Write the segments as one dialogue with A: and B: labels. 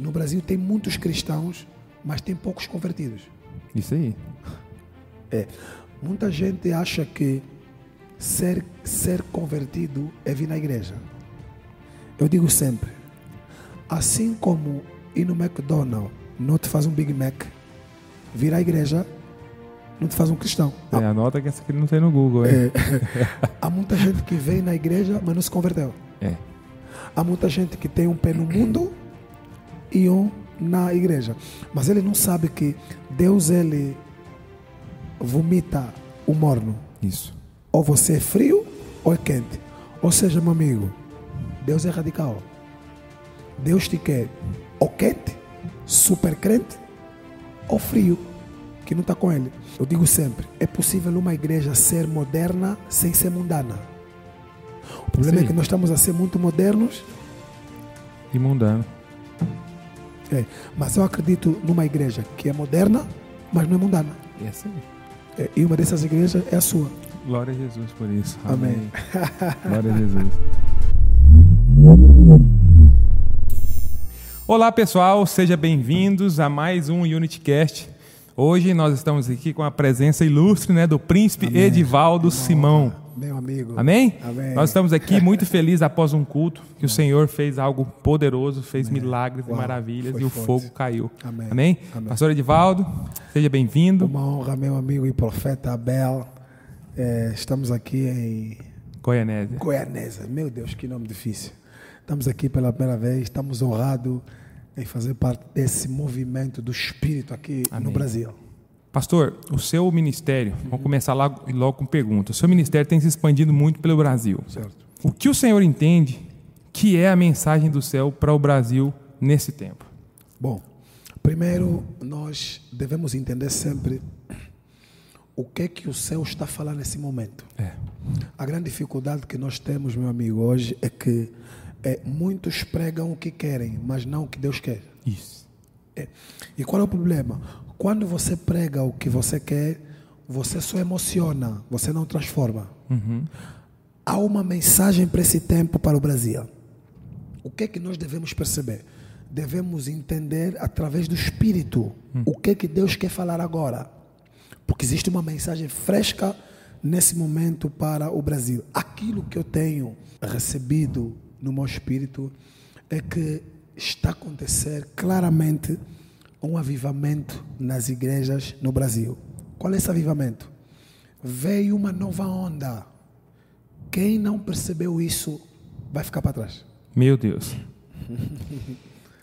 A: no Brasil tem muitos cristãos, mas tem poucos convertidos.
B: Isso aí.
A: É, muita gente acha que ser, ser convertido é vir na igreja. Eu digo sempre, assim como ir no McDonald's não te faz um Big Mac, vir à igreja não te faz um cristão.
B: É, anota que essa aqui não tem no Google, é.
A: Há muita gente que vem na igreja, mas não se converteu.
B: É.
A: Há muita gente que tem um pé no mundo e um na igreja. Mas ele não sabe que Deus ele vomita o morno.
B: Isso.
A: Ou você é frio ou é quente. Ou seja, meu amigo, Deus é radical. Deus te quer ou quente, super crente, ou frio, que não está com ele. Eu digo sempre, é possível uma igreja ser moderna sem ser mundana. O problema
B: Sim.
A: é que nós estamos a ser muito modernos
B: E mundano.
A: É, mas eu acredito numa igreja que é moderna, mas não é mundana.
B: Essa aí.
A: É, e uma dessas igrejas é a sua.
B: Glória a Jesus por isso.
A: Amém.
B: Glória a Jesus. Olá pessoal, sejam bem-vindos a mais um UnityCast. Hoje nós estamos aqui com a presença ilustre né, do príncipe
A: Amém.
B: Edivaldo Simão.
A: Meu amigo.
B: Amém?
A: Amém.
B: Nós estamos aqui muito felizes após um culto que o Senhor fez algo poderoso, fez milagres e
A: Uau,
B: maravilhas
A: foi
B: e o
A: forte.
B: fogo caiu.
A: Amém.
B: Amém?
A: Amém.
B: Pastor Edivaldo, seja bem-vindo.
A: Uma honra, meu amigo e profeta Abel. É, estamos aqui em
B: Goianésia.
A: Goianesa. Meu Deus, que nome difícil. Estamos aqui pela primeira vez, estamos honrados em fazer parte desse movimento do Espírito aqui no
B: Amém.
A: Brasil.
B: Pastor, o seu ministério, vamos começar logo, logo com pergunta. O seu ministério tem se expandido muito pelo Brasil.
A: Certo.
B: O que o Senhor entende que é a mensagem do céu para o Brasil nesse tempo?
A: Bom, primeiro nós devemos entender sempre o que é que o céu está falando nesse momento.
B: É.
A: A grande dificuldade que nós temos, meu amigo, hoje é que é, muitos pregam o que querem, mas não o que Deus quer.
B: Isso.
A: É. E qual é o problema? Quando você prega o que você quer, você só emociona, você não transforma. Há uma mensagem para esse tempo para o Brasil. O que é que nós devemos perceber? Devemos entender através do Espírito o que é que Deus quer falar agora. Porque existe uma mensagem fresca nesse momento para o Brasil. Aquilo que eu tenho recebido no meu espírito é que está a acontecer claramente um avivamento nas igrejas no Brasil. Qual é esse avivamento? Veio uma nova onda. Quem não percebeu isso vai ficar para trás.
B: Meu Deus.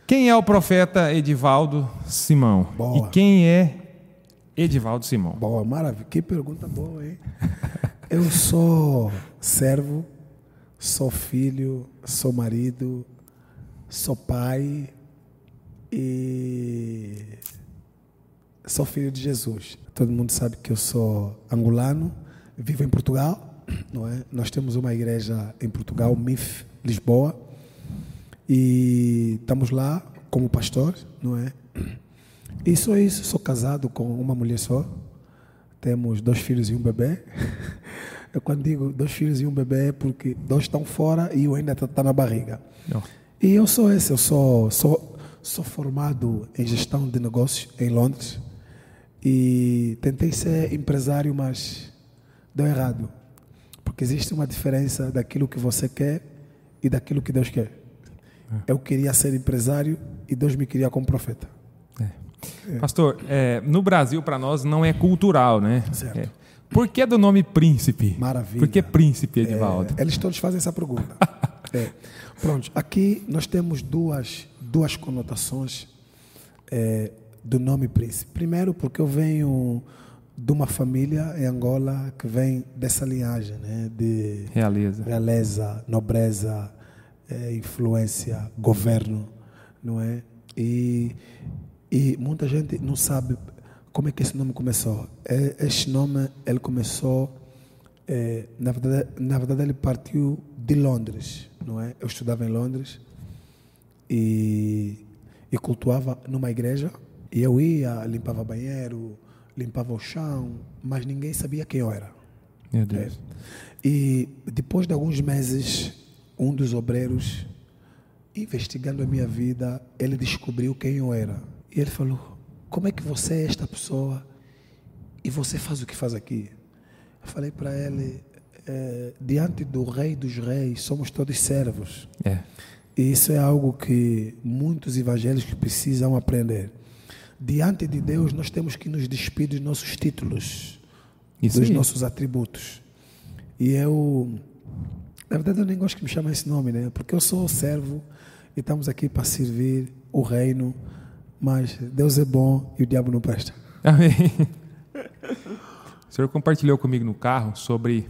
B: Quem é o profeta Edivaldo Simão?
A: Boa.
B: E quem é Edivaldo Simão?
A: Boa, maravilha. Que pergunta boa, hein? Eu sou servo, sou filho, sou marido, sou pai e sou filho de Jesus. Todo mundo sabe que eu sou angolano, vivo em Portugal, não é? Nós temos uma igreja em Portugal, MIF, Lisboa, e estamos lá como pastor, não é? E só isso, sou casado com uma mulher só. Temos dois filhos e um bebê. Eu quando digo dois filhos e um bebê é porque dois estão fora e um ainda está na barriga.
B: Não.
A: E eu sou esse, eu sou, sou, sou formado em gestão de negócios em Londres e tentei ser empresário, mas deu errado. Porque existe uma diferença daquilo que você quer e daquilo que Deus quer. Eu queria ser empresário e Deus me queria como profeta.
B: Pastor, é, no Brasil para nós não é cultural, né?
A: Certo.
B: É. Por que do nome príncipe?
A: Maravilha.
B: Por que príncipe Edivaldo?
A: É, eles todos fazem essa pergunta. É. Pronto, aqui nós temos duas, duas conotações é, do nome príncipe. Primeiro, porque eu venho de uma família em Angola que vem dessa linhagem né, de
B: Realeza.
A: realeza, nobreza, eh, influência, governo, não é? E, e muita gente não sabe como é que esse nome começou. Eh, Este nome ele começou, eh, na verdade, na verdade ele partiu de Londres, não é? Eu estudava em Londres e, e cultuava numa igreja e eu ia, limpava banheiro, limpava o chão, mas ninguém sabia quem eu era.
B: Meu Deus.
A: E depois de alguns meses, um dos obreiros investigando a minha vida, ele descobriu quem eu era. E ele falou: Como é que você é esta pessoa e você faz o que faz aqui? Eu falei para ele: é, Diante do Rei dos Reis, somos todos servos.
B: É.
A: E isso é algo que muitos evangélicos precisam aprender. Diante de Deus, nós temos que nos despir dos nossos títulos,
B: Isso
A: dos
B: aí.
A: nossos atributos. E eu, na verdade, eu nem gosto que me chamem esse nome, né? Porque eu sou servo e estamos aqui para servir o reino, mas Deus é bom e o diabo não presta.
B: Amém. O senhor compartilhou comigo no carro sobre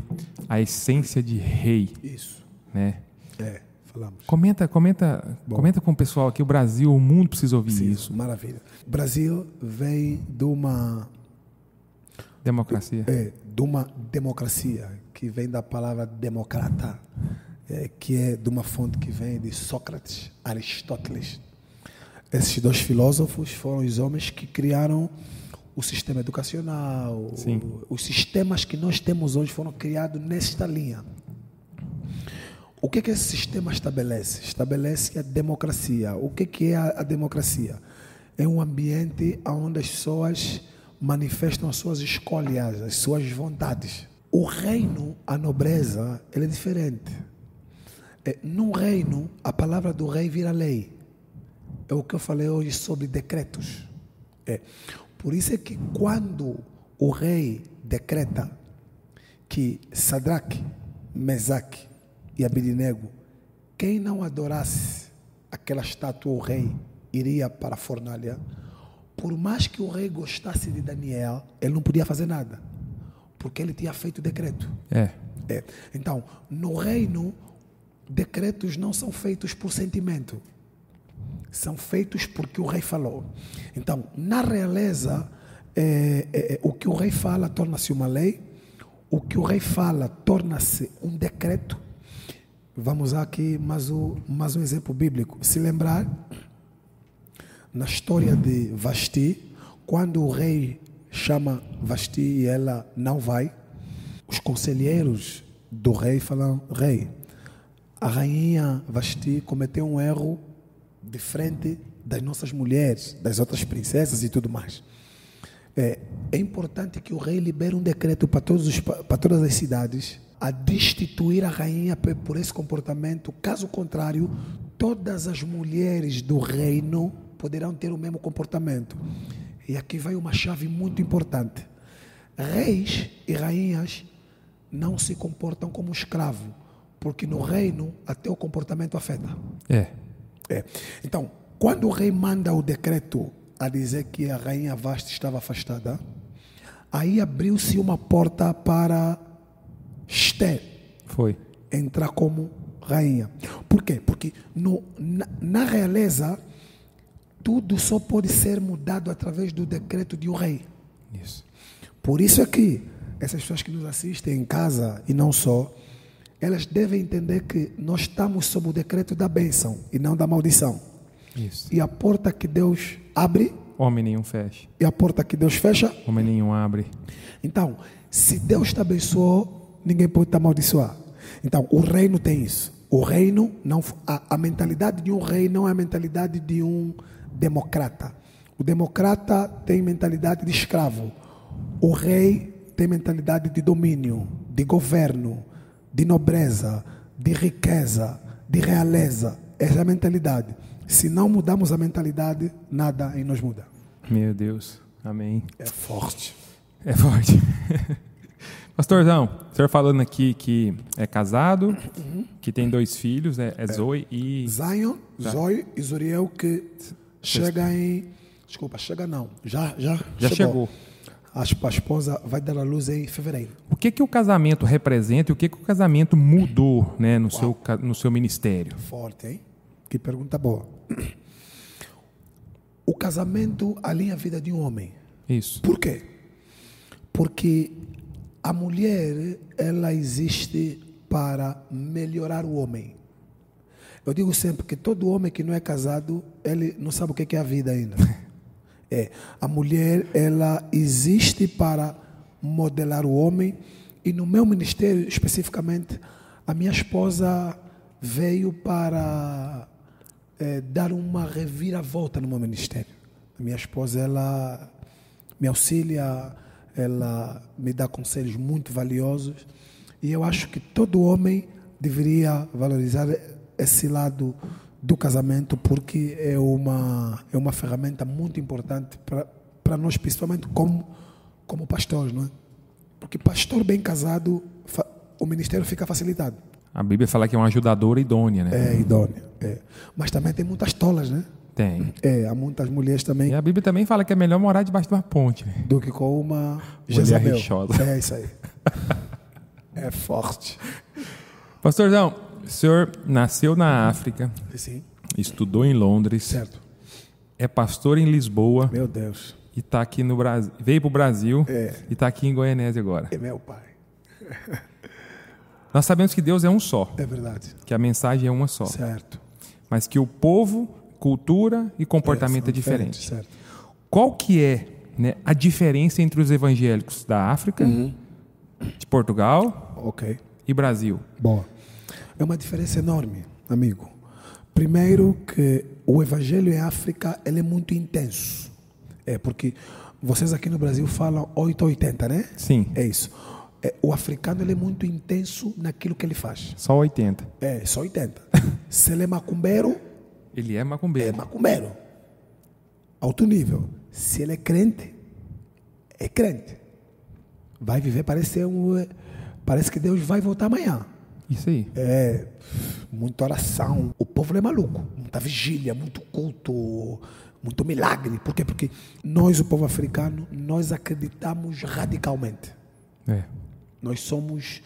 B: a essência de rei,
A: Isso.
B: né?
A: É, falamos.
B: Comenta, comenta, comenta com o pessoal aqui, o Brasil, o mundo precisa ouvir
A: Sim,
B: isso.
A: Maravilha. O Brasil vem de uma
B: Democracia.
A: é, de uma democracia que vem da palavra democrata, é, que é de uma fonte que vem de Sócrates, Aristóteles. Esses dois filósofos foram os homens que criaram o sistema educacional.
B: Sim.
A: os sistemas que nós temos hoje foram criados nesta linha. O que, que esse sistema estabelece? Estabelece a democracia. O que, que é a, a democracia? É um ambiente onde as pessoas manifestam as suas escolhas, as suas vontades. O reino, a nobreza, ele é diferente. É, num reino, a palavra do rei vira lei. É o que eu falei hoje sobre decretos. É. Por isso é que quando o rei decreta que Sadraque, Mesaque e Abidinego, quem não adorasse aquela estátua ou rei, iria para a fornalha, por mais que o rei gostasse de Daniel, ele não podia fazer nada, porque ele tinha feito o decreto.
B: É.
A: É. Então, no reino, decretos não são feitos por sentimento, são feitos porque o rei falou. Então, na realeza, é, é, é, o que o rei fala torna-se uma lei, o que o rei fala torna-se um decreto. Vamos aqui mais, mais um exemplo bíblico. Se lembrar, na história de Vasti, quando o rei chama Vasti e ela não vai, os conselheiros do rei falam: Rei, a rainha Vasti cometeu um erro de frente das nossas mulheres, das outras princesas e tudo mais. É, é importante que o rei libere um decreto para, todos os, para todas as cidades a destituir a rainha por esse comportamento. Caso contrário, todas as mulheres do reino poderão ter o mesmo comportamento. E aqui vai uma chave muito importante. Reis e rainhas não se comportam como escravo, porque no reino até o comportamento afeta.
B: É.
A: É. Então, quando o rei manda o decreto a dizer que a rainha Vasta estava afastada, aí abriu-se uma porta para Esther
B: Foi.
A: entrar como rainha. Por quê? Porque no, na, na realeza, tudo só pode ser mudado através do decreto de um rei.
B: Isso.
A: Por isso é que essas pessoas que nos assistem em casa e não só, elas devem entender que nós estamos sob o decreto da bênção e não da maldição.
B: Isso.
A: E a porta que Deus abre
B: Homem nenhum fecha.
A: e a porta que Deus fecha.
B: Homem nenhum abre.
A: Então, se Deus te abençoou, ninguém pode te amaldiçoar. Então, o reino tem isso. O reino, não, a, a mentalidade de um rei não é a mentalidade de um democrata. O democrata tem mentalidade de escravo. O rei tem mentalidade de domínio, de governo, de nobreza, de riqueza, de realeza. Essa é a mentalidade. Se não mudarmos a mentalidade, nada em nós muda.
B: Meu Deus. Amém.
A: É forte.
B: É forte. Pastorzão, o senhor falando aqui que é casado, que tem dois filhos, é, é Zoe e.
A: Zion, Zoe e Zuriel que chega em. Desculpa, chega não. Já, já,
B: Já chegou.
A: Esp- a esposa vai dar a luz em fevereiro.
B: O que, que o casamento representa e o que, que o casamento mudou né, no, seu, ca- no seu ministério?
A: Forte, hein? Que pergunta boa. O casamento alinha a vida de um homem.
B: Isso.
A: Por quê? Porque a mulher, ela existe para melhorar o homem. Eu digo sempre que todo homem que não é casado, ele não sabe o que é a vida ainda. É, a mulher, ela existe para modelar o homem e no meu ministério especificamente, a minha esposa veio para eh, dar uma reviravolta no meu ministério. A minha esposa, ela me auxilia, ela me dá conselhos muito valiosos e eu acho que todo homem deveria valorizar esse lado do casamento porque é uma é uma ferramenta muito importante para nós principalmente como como pastores, não é? Porque pastor bem casado, o ministério fica facilitado.
B: A Bíblia fala que é uma ajudadora idônea, né?
A: É idôneo. É. Mas também tem muitas tolas, né?
B: Tem.
A: É, há muitas mulheres também
B: E a Bíblia também fala que é melhor morar debaixo de uma ponte. né?
A: do que com uma
B: Mulher
A: Jezabel.
B: rixosa.
A: É isso aí. É forte.
B: Pastorzão, o senhor nasceu na África,
A: Sim,
B: estudou em Londres,
A: certo.
B: é pastor em Lisboa
A: Meu Deus.
B: e tá aqui no Brasil. Veio pro Brasil
A: É.
B: e tá aqui em Goianésia agora.
A: É meu pai.
B: Nós sabemos que Deus é um só,
A: É verdade.
B: que a mensagem é uma só,
A: Certo.
B: mas que o povo, cultura e comportamento
A: são
B: é, diferente.
A: Certo.
B: Qual que é né, a diferença entre os evangélicos da África,
A: Uhum.
B: de Portugal
A: Ok.
B: e Brasil?
A: Boa. É uma diferença enorme, amigo. Primeiro que o evangelho em África ele é muito intenso. É porque vocês aqui no Brasil falam 880, né?
B: Sim,
A: É isso. É, o africano ele é muito intenso naquilo que ele faz.
B: só 80.
A: É, só 80. Se ele é macumbeiro,
B: Ele é
A: é
B: macumbeiro.
A: macumbeiro. Alto nível. Se ele é crente, é crente. Vai viver, parece um. Parece que Deus vai voltar amanhã.
B: Isso aí.
A: É, muita oração. O povo é maluco. Muita vigília, muito culto, muito milagre. Por quê? Porque nós, o povo africano, nós acreditamos radicalmente.
B: É.
A: Nós somos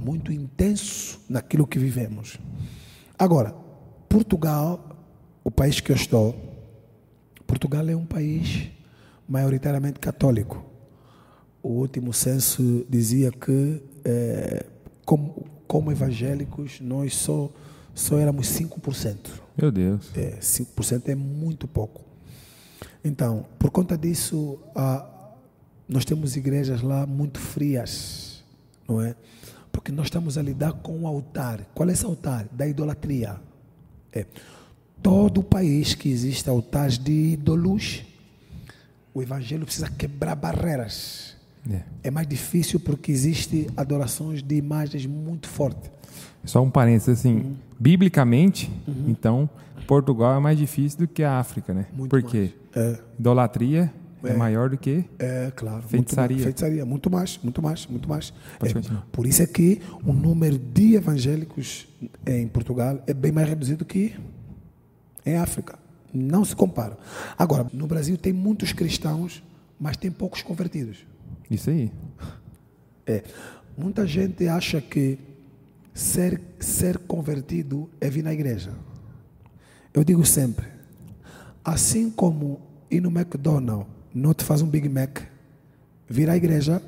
A: muito intensos naquilo que vivemos. Agora, Portugal, o país que eu estou, Portugal é um país maioritariamente católico. O último censo dizia que, eh, como, como evangélicos, nós só, só éramos 5%.
B: Meu Deus.
A: É, 5% é muito pouco. Então, por conta disso, ah, nós temos igrejas lá muito frias, não é? Porque nós estamos a lidar com o altar. Qual é esse altar? Da idolatria. É. Todo o país que existe altares de ídolos, o evangelho precisa quebrar barreiras.
B: É.
A: É mais difícil porque existe adorações de imagens muito fortes.
B: Só um parênteses assim,
A: Uhum.
B: biblicamente, então, Portugal é mais difícil do que a África, né?
A: Muito
B: Por quê?
A: É.
B: Idolatria é. maior do que
A: É, claro.
B: Feitiçaria.
A: Muito, feitiçaria. Muito mais, muito mais, muito mais. É, por isso é que o número de evangélicos em Portugal é bem mais reduzido que em África. Não se compara. Agora, no Brasil tem muitos cristãos, mas tem poucos convertidos.
B: Isso aí.
A: É, muita gente acha que ser, ser convertido é vir na igreja. Eu digo sempre, assim como ir no McDonald's não te faz um Big Mac, vir à igreja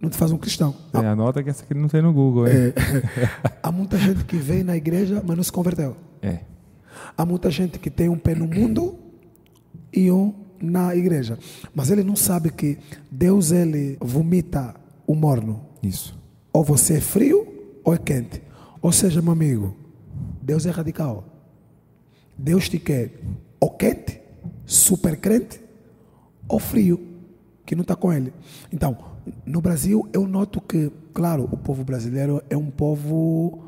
A: não te faz um cristão.
B: É, anota que essa aqui não tem no Google, é.
A: Há muita gente que vem na igreja, mas não se converteu.
B: É.
A: Há muita gente que tem um pé no mundo e um na igreja. Mas ele não sabe que Deus ele vomita o morno.
B: Isso.
A: Ou você é frio ou é quente. Ou seja, meu amigo, Deus é radical. Deus te quer ou quente, super crente, ou frio, que não está com ele. Então, no Brasil, eu noto que, claro, o povo brasileiro é um povo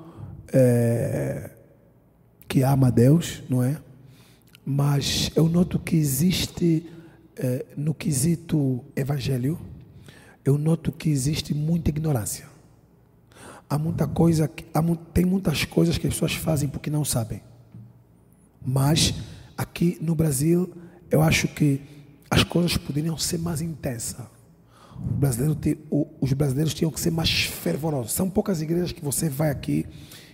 A: eh, que ama Deus, não é? Mas eu noto que existe, eh, no quesito evangelho, eu noto que existe muita ignorância. Há muita coisa, há tem muitas coisas que as pessoas fazem porque não sabem. Mas aqui no Brasil, eu acho que as coisas poderiam ser mais intensas. Brasileiro te- o- os brasileiros tinham que ser mais fervorosos. São poucas igrejas que você vai aqui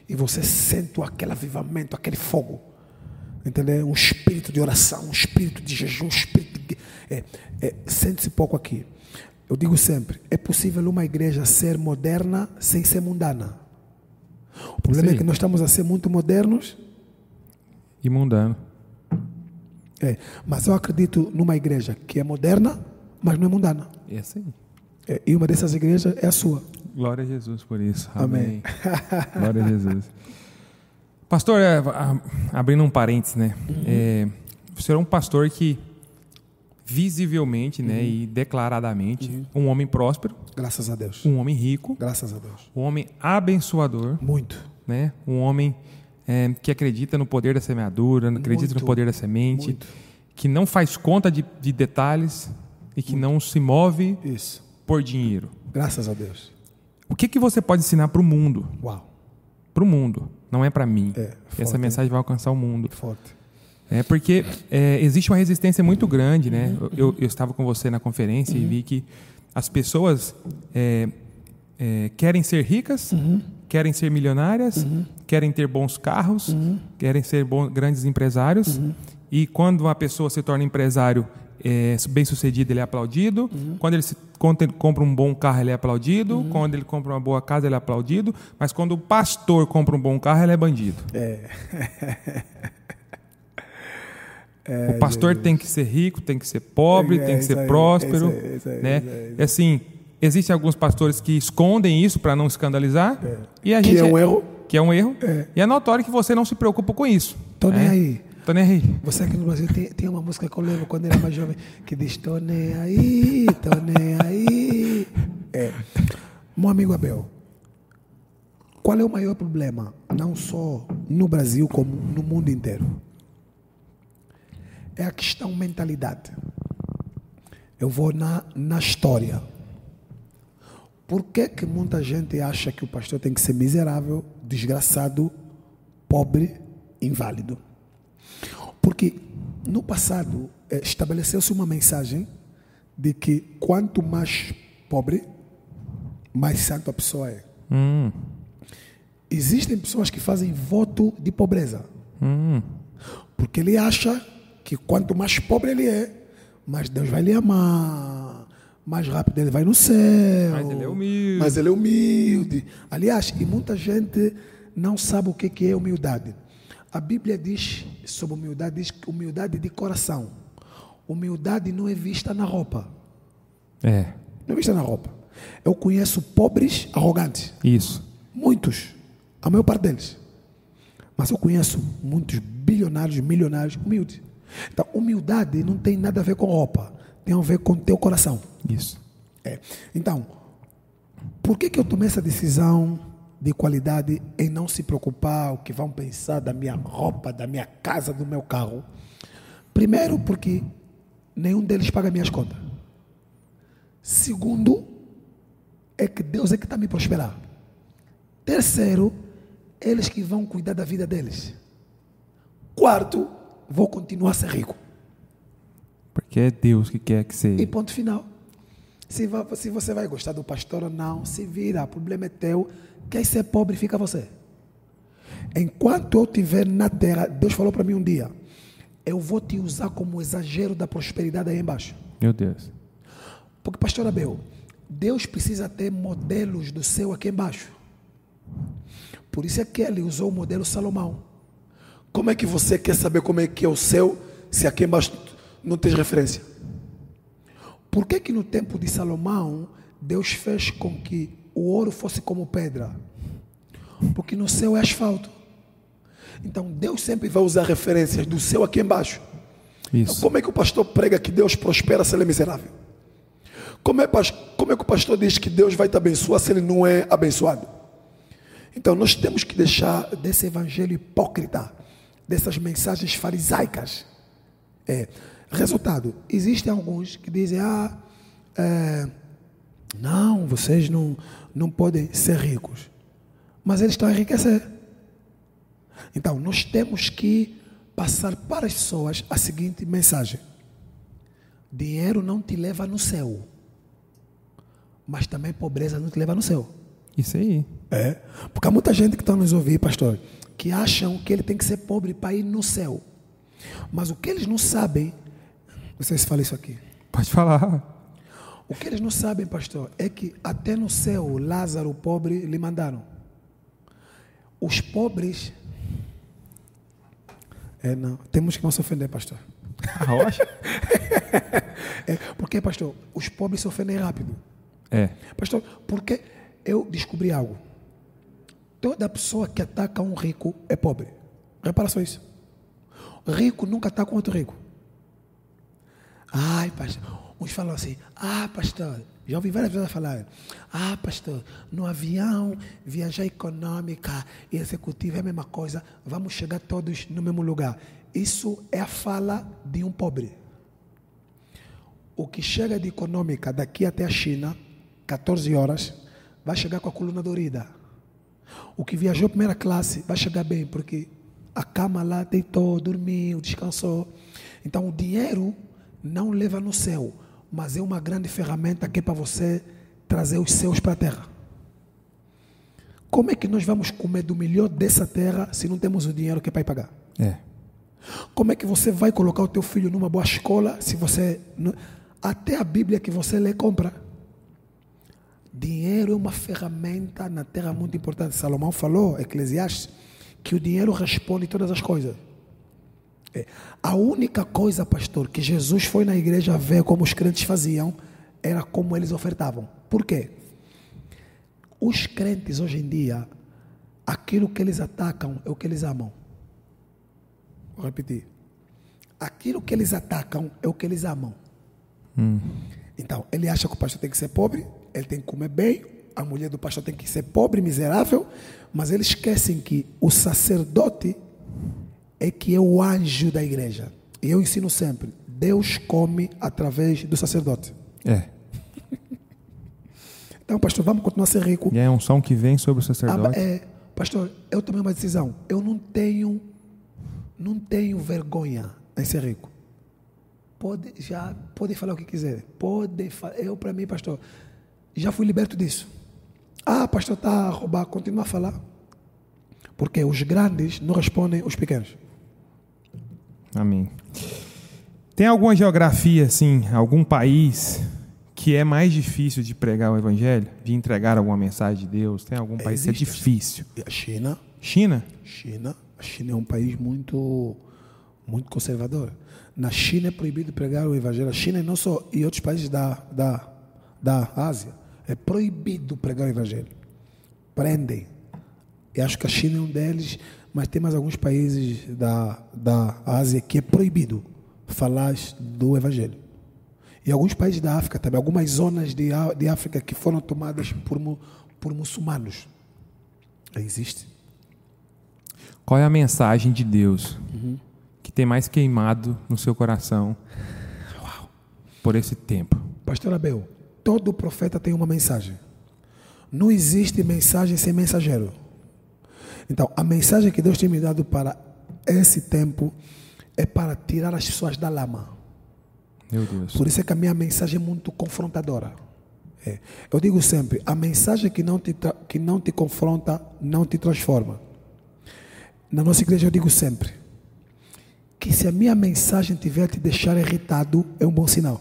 A: e você sente aquele avivamento, aquele fogo. Entendeu? Um espírito de oração, um espírito de jejum, um espírito de. É, é, Sente-se pouco aqui. Eu digo sempre: é possível uma igreja ser moderna sem ser mundana. O problema
B: Sim.
A: é que nós estamos a ser muito modernos
B: E mundano.
A: É, mas eu acredito numa igreja que é moderna, mas não é mundana.
B: Essa aí.
A: É, e uma dessas igrejas é a sua.
B: Glória a Jesus por isso.
A: Amém.
B: Amém. Glória a Jesus. Pastor, é, a- abrindo um parênteses, né? É, o senhor é um pastor que visivelmente, né, e declaradamente, um homem próspero,
A: Graças a Deus.
B: um homem rico,
A: Graças a Deus.
B: um homem abençoador,
A: Muito.
B: né? Um homem é, que acredita no poder da semeadura, acredita
A: Muito.
B: no poder da semente,
A: Muito.
B: que não faz conta de, de detalhes e que não se move
A: Isso.
B: por dinheiro.
A: Graças a Deus.
B: O que que você pode ensinar para o mundo?
A: Uau.
B: Para o mundo, não é para mim.
A: É,
B: Essa
A: forte,
B: mensagem vai alcançar o mundo.
A: Forte.
B: É porque é, existe uma resistência muito grande, né? Eu, eu estava com você na conferência e vi que as pessoas é, é, querem ser ricas, querem ser milionárias, querem ter bons carros, querem ser bons, grandes empresários. E quando uma pessoa se torna empresário é, bem sucedido, ele é aplaudido. Quando ele se quando ele compra um bom carro, ele é aplaudido. Quando ele compra uma boa casa, ele é aplaudido. Mas quando o pastor compra um bom carro, ele é bandido. o pastor tem que ser rico, tem que ser pobre,
A: É,
B: tem que ser próspero,
A: aí,
B: né?
A: aí,
B: assim, existem alguns pastores que escondem isso para não escandalizar. E a
A: Que
B: gente
A: é um erro.
B: Que é um erro.
A: É.
B: E é notório que você não se preocupa com isso.
A: Tô nem
B: né?
A: aí.
B: Tô nem aí.
A: Você aqui no Brasil tem, tem uma música que eu lembro quando era mais jovem que diz: Tô nem aí, tô nem aí. É. Meu amigo Abel, qual é o maior problema, não só no Brasil, como no mundo inteiro? É a questão mentalidade. Eu vou na, na história. Por que, que muita gente acha que o pastor tem que ser miserável, desgraçado, pobre, inválido? Porque no passado eh, estabeleceu-se uma mensagem de que quanto mais pobre, mais santo a pessoa é.
B: Hum,
A: Existem pessoas que fazem voto de pobreza.
B: hum.
A: Porque ele acha que quanto mais pobre ele é, mais Deus vai lhe amar, mais rápido ele vai no céu.
B: Mas ele é humilde.
A: Mas ele é humilde. Aliás, e muita gente não sabe o que que é humildade. A Bíblia diz sobre humildade, diz humildade de coração. Humildade não é vista na roupa.
B: É,
A: Não é vista na roupa. Eu conheço pobres arrogantes.
B: isso.
A: Muitos. A maior parte deles. Mas eu conheço muitos bilionários, milionários humildes. Então, humildade não tem nada a ver com roupa. Tem a ver com teu coração.
B: Isso.
A: É. Então, por que, que eu tomei essa decisão de qualidade em não se preocupar o que vão pensar da minha roupa, da minha casa, do meu carro? Primeiro, porque nenhum deles paga minhas contas. Segundo, é que Deus é que está me prosperar. Terceiro, eles que vão cuidar da vida deles. Quarto, vou continuar a ser rico.
B: Porque é Deus que quer que
A: E
B: seja.
A: ponto final. Se, se você vai gostar do pastor ou não, se vira, o problema é teu. Quer ser pobre, fica você. Enquanto eu estiver na terra, Deus falou para mim um dia: eu vou te usar como exagero da prosperidade aí embaixo.
B: Meu Deus.
A: Porque, pastor Abel, Deus precisa ter modelos do céu aqui embaixo. Por isso é que ele usou o modelo Salomão. Como é que você quer saber como é que é o céu se aqui embaixo não tens referência? Por que que no tempo de Salomão Deus fez com que o ouro fosse como pedra? Porque no céu é asfalto. Então Deus sempre vai usar referências do céu aqui embaixo. Então,
B: Isso.
A: como é que o pastor prega que Deus prospera se ele é miserável? Como é, como é que o pastor diz que Deus vai te abençoar se ele não é abençoado? Então nós temos que deixar desse evangelho hipócrita, dessas mensagens farisaicas. É. Resultado, existem alguns que dizem, ah, é, não, vocês não, não podem ser ricos. Mas eles estão a enriquecer. Então, nós temos que passar para as pessoas a seguinte mensagem: dinheiro não te leva no céu, mas também pobreza não te leva no céu.
B: Isso aí.
A: É, porque há muita gente que está nos ouvir, pastor, que acham que ele tem que ser pobre para ir no céu. Mas o que eles não sabem, não sei se fala isso aqui.
B: Pode falar.
A: O que eles não sabem, pastor, é que até no céu Lázaro, o pobre, lhe mandaram. Os pobres. É, não. Temos que não se ofender, pastor.
B: A rocha?
A: É, porque, pastor, os pobres se ofendem rápido.
B: É.
A: Pastor, porque eu descobri algo. Toda pessoa que ataca um rico é pobre. Repara só isso. Rico nunca está com outro rico. Ai, pastor. Uns falam assim: ah, pastor. Já ouvi várias pessoas falar: ah, pastor, no avião, viajar econômica e executiva é a mesma coisa, vamos chegar todos no mesmo lugar. Isso é a fala de um pobre. O que chega de econômica daqui até a China, 14 horas, vai chegar com a coluna dorida. O que viajou primeira classe vai chegar bem, porque a cama lá deitou, dormiu, descansou. Então o dinheiro não leva no céu, mas é uma grande ferramenta que é para você trazer os céus para a terra. Como é que nós vamos comer do melhor dessa terra se não temos o dinheiro que é para pagar?
B: É.
A: Como é que você vai colocar o teu filho numa boa escola se você até a Bíblia que você lê compra? Dinheiro é uma ferramenta na terra muito importante. Salomão falou, Eclesiastes, que o dinheiro responde todas as coisas. É. A única coisa, pastor, que Jesus foi na igreja ver como os crentes faziam era como eles ofertavam. Por quê? Os crentes hoje em dia, aquilo que eles atacam é o que eles amam. Vou repetir. Aquilo que eles atacam é o que eles amam. Hum. Então, ele acha que o pastor tem que ser pobre, ele tem que comer bem, a mulher do pastor tem que ser pobre, miserável, mas eles esquecem que o sacerdote é que é o anjo da igreja. E eu ensino sempre: Deus come através do sacerdote.
B: É.
A: então, pastor, vamos continuar a ser rico.
B: E é um som que vem sobre o sacerdote.
A: Ah, é, pastor, eu tomei uma decisão. Eu não tenho não tenho vergonha em ser rico. Pode, já, pode falar o que quiser. Pode falar. Eu, para mim, pastor, já fui liberto disso. Ah, pastor, está a roubar. Continua a falar. Porque os grandes não respondem os pequenos.
B: Amém. Tem alguma geografia, assim, algum país que é mais difícil de pregar o evangelho, de entregar alguma mensagem de Deus? Tem algum país Existe. que é difícil?
A: A China.
B: China?
A: China. A China é um país muito, muito conservador. Na China é proibido pregar o evangelho. A China e não só e outros países da, da, da Ásia é proibido pregar o evangelho. Prendem. E acho que a China é um deles, mas tem mais alguns países da, da Ásia que é proibido falar do evangelho. E alguns países da África também, algumas zonas de, de África que foram tomadas por, por muçulmanos. Existe.
B: Qual é a mensagem de Deus uhum. que tem mais queimado no seu coração Uau. por esse tempo?
A: Pastor Abel, todo profeta tem uma mensagem. Não existe mensagem sem mensageiro. Então, a mensagem que Deus tem me dado para esse tempo é para tirar as pessoas da lama.
B: Meu Deus.
A: Por isso é que a minha mensagem é muito confrontadora. É. Eu digo sempre: a mensagem que não, te, que não te confronta não te transforma. Na nossa igreja eu digo sempre que se a minha mensagem tiver te deixar irritado, é um bom sinal.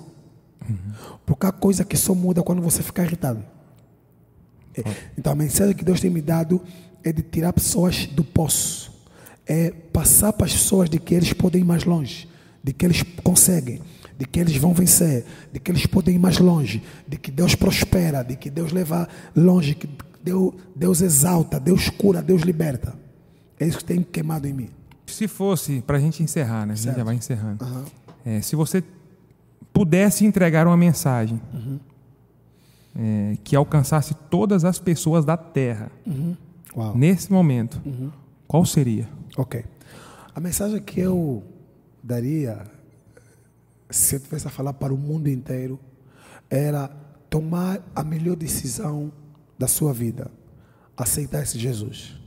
A: Uhum. Porque há coisa que só muda quando você ficar irritado. É. Então a mensagem que Deus tem me dado é de tirar pessoas do poço. É passar para as pessoas de que eles podem ir mais longe, de que eles conseguem, de que eles vão vencer, de que eles podem ir mais longe, de que Deus prospera, de que Deus leva longe, que Deus, Deus exalta, Deus cura, Deus liberta. É isso que tem queimado em mim.
B: Se fosse, para a gente encerrar, né? A gente já vai encerrando. Uhum. É, se você pudesse entregar uma mensagem uhum. é, que alcançasse todas as pessoas da Terra, uhum. Nesse momento, uhum. qual seria?
A: Ok. A mensagem que eu daria, se eu tivesse a falar para o mundo inteiro, era tomar a melhor decisão da sua vida. Aceitar esse Jesus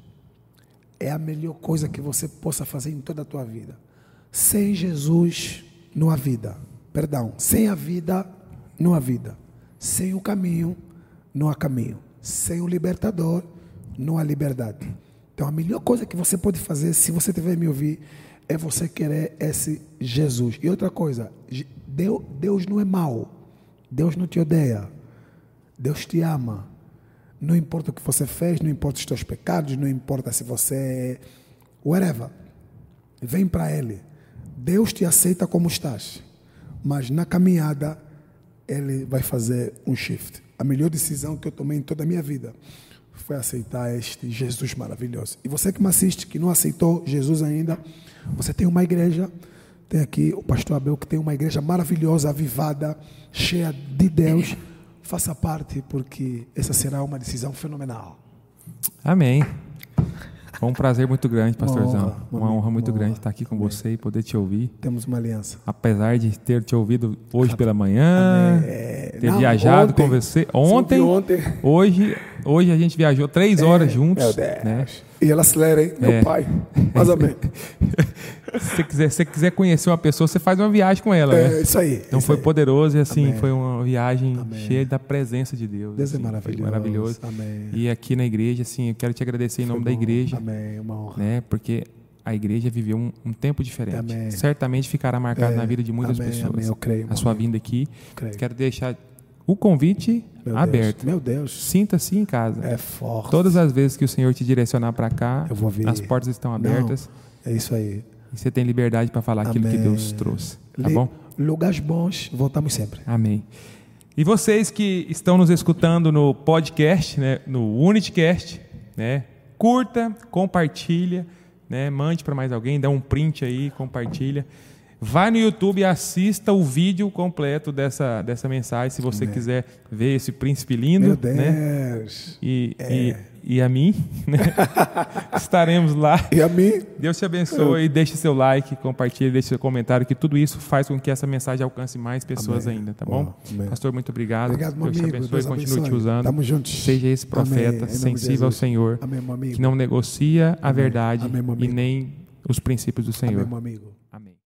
A: é a melhor coisa que você possa fazer em toda a tua vida. Sem Jesus, não há vida. Perdão, sem a vida, não há vida. Sem o caminho, não há caminho. Sem o libertador, não há liberdade. Então, a melhor coisa que você pode fazer, se você tiver me ouvir, é você querer esse Jesus. E outra coisa, Deus, não é mau. Deus não te odeia. Deus te ama. Não importa o que você fez, não importa os teus pecados, não importa se você é whatever. Vem para Ele. Deus te aceita como estás. Mas na caminhada, Ele vai fazer um shift. A melhor decisão que eu tomei em toda a minha vida foi aceitar este Jesus maravilhoso. E você que me assiste, que não aceitou Jesus ainda, você tem uma igreja, tem aqui o pastor Abel, que tem uma igreja maravilhosa, avivada, cheia de Deus. Faça parte, porque essa será uma decisão fenomenal.
B: Amém. Foi um prazer muito grande, pastorzão.
A: honra,
B: uma
A: amém.
B: honra muito
A: Uma
B: grande
A: honra.
B: estar aqui com você e poder te ouvir.
A: Temos uma aliança.
B: Apesar de ter te ouvido hoje pela manhã,
A: É,
B: ter
A: não,
B: viajado
A: ontem.
B: com você ontem,
A: ontem.
B: hoje, hoje a gente viajou três horas juntos,
A: Meu Deus.
B: né?
A: E ela acelera, hein? Meu
B: É.
A: pai. Mas amém.
B: Se você quiser, se quiser conhecer uma pessoa, você faz uma viagem com ela,
A: É
B: né?
A: isso aí.
B: Então
A: isso
B: foi
A: aí.
B: poderoso e assim,
A: Amém.
B: foi uma viagem
A: Amém.
B: cheia da presença de Deus.
A: Deus é
B: assim, foi
A: maravilhoso.
B: maravilhoso.
A: Amém.
B: E aqui na igreja, assim, eu quero te agradecer em
A: Foi
B: nome da
A: bom.
B: igreja,
A: Amém. Uma honra.
B: né? Porque a igreja viveu um, um tempo diferente.
A: Amém.
B: Certamente ficará marcado
A: É.
B: na vida de muitas
A: Amém,
B: pessoas.
A: amém. Eu creio,
B: a sua vinda aqui. Quero deixar o convite
A: Meu
B: aberto.
A: Deus. Meu Deus.
B: Sinta-se em casa.
A: É forte.
B: Todas as vezes que o Senhor te direcionar para cá,
A: Eu vou vir.
B: as portas estão abertas
A: É isso aí.
B: e você tem liberdade para falar aquilo que
A: Amém.
B: Deus trouxe. Tá bom?
A: Lugares bons, voltamos sempre.
B: Amém. E vocês que estão nos escutando no podcast, né, no UnityCast, né, curta, compartilha, né, mande para mais alguém, dá um print aí, compartilha. Vai no YouTube e assista o vídeo completo dessa, dessa mensagem, se você quiser ver esse príncipe lindo,
A: Meu Deus.
B: né? E, e, e a mim, né? Estaremos lá.
A: E a mim,
B: Deus te abençoe, deixe seu like, compartilhe, deixe seu comentário, que tudo isso faz com que essa mensagem alcance mais pessoas
A: Amém.
B: ainda, tá bom?
A: amém.
B: Pastor, muito obrigado.
A: obrigado,
B: Deus te
A: amigo.
B: abençoe
A: Deus
B: e continue te
A: abençoe.
B: usando.
A: Tamo juntos.
B: Seja esse
A: Amém.
B: Profeta sensível ao. Senhor,
A: Amém,
B: que não negocia a
A: Amém.
B: verdade
A: Amém,
B: e nem os princípios do
A: Amém,
B: Senhor.
A: meu amigo.
B: Amém.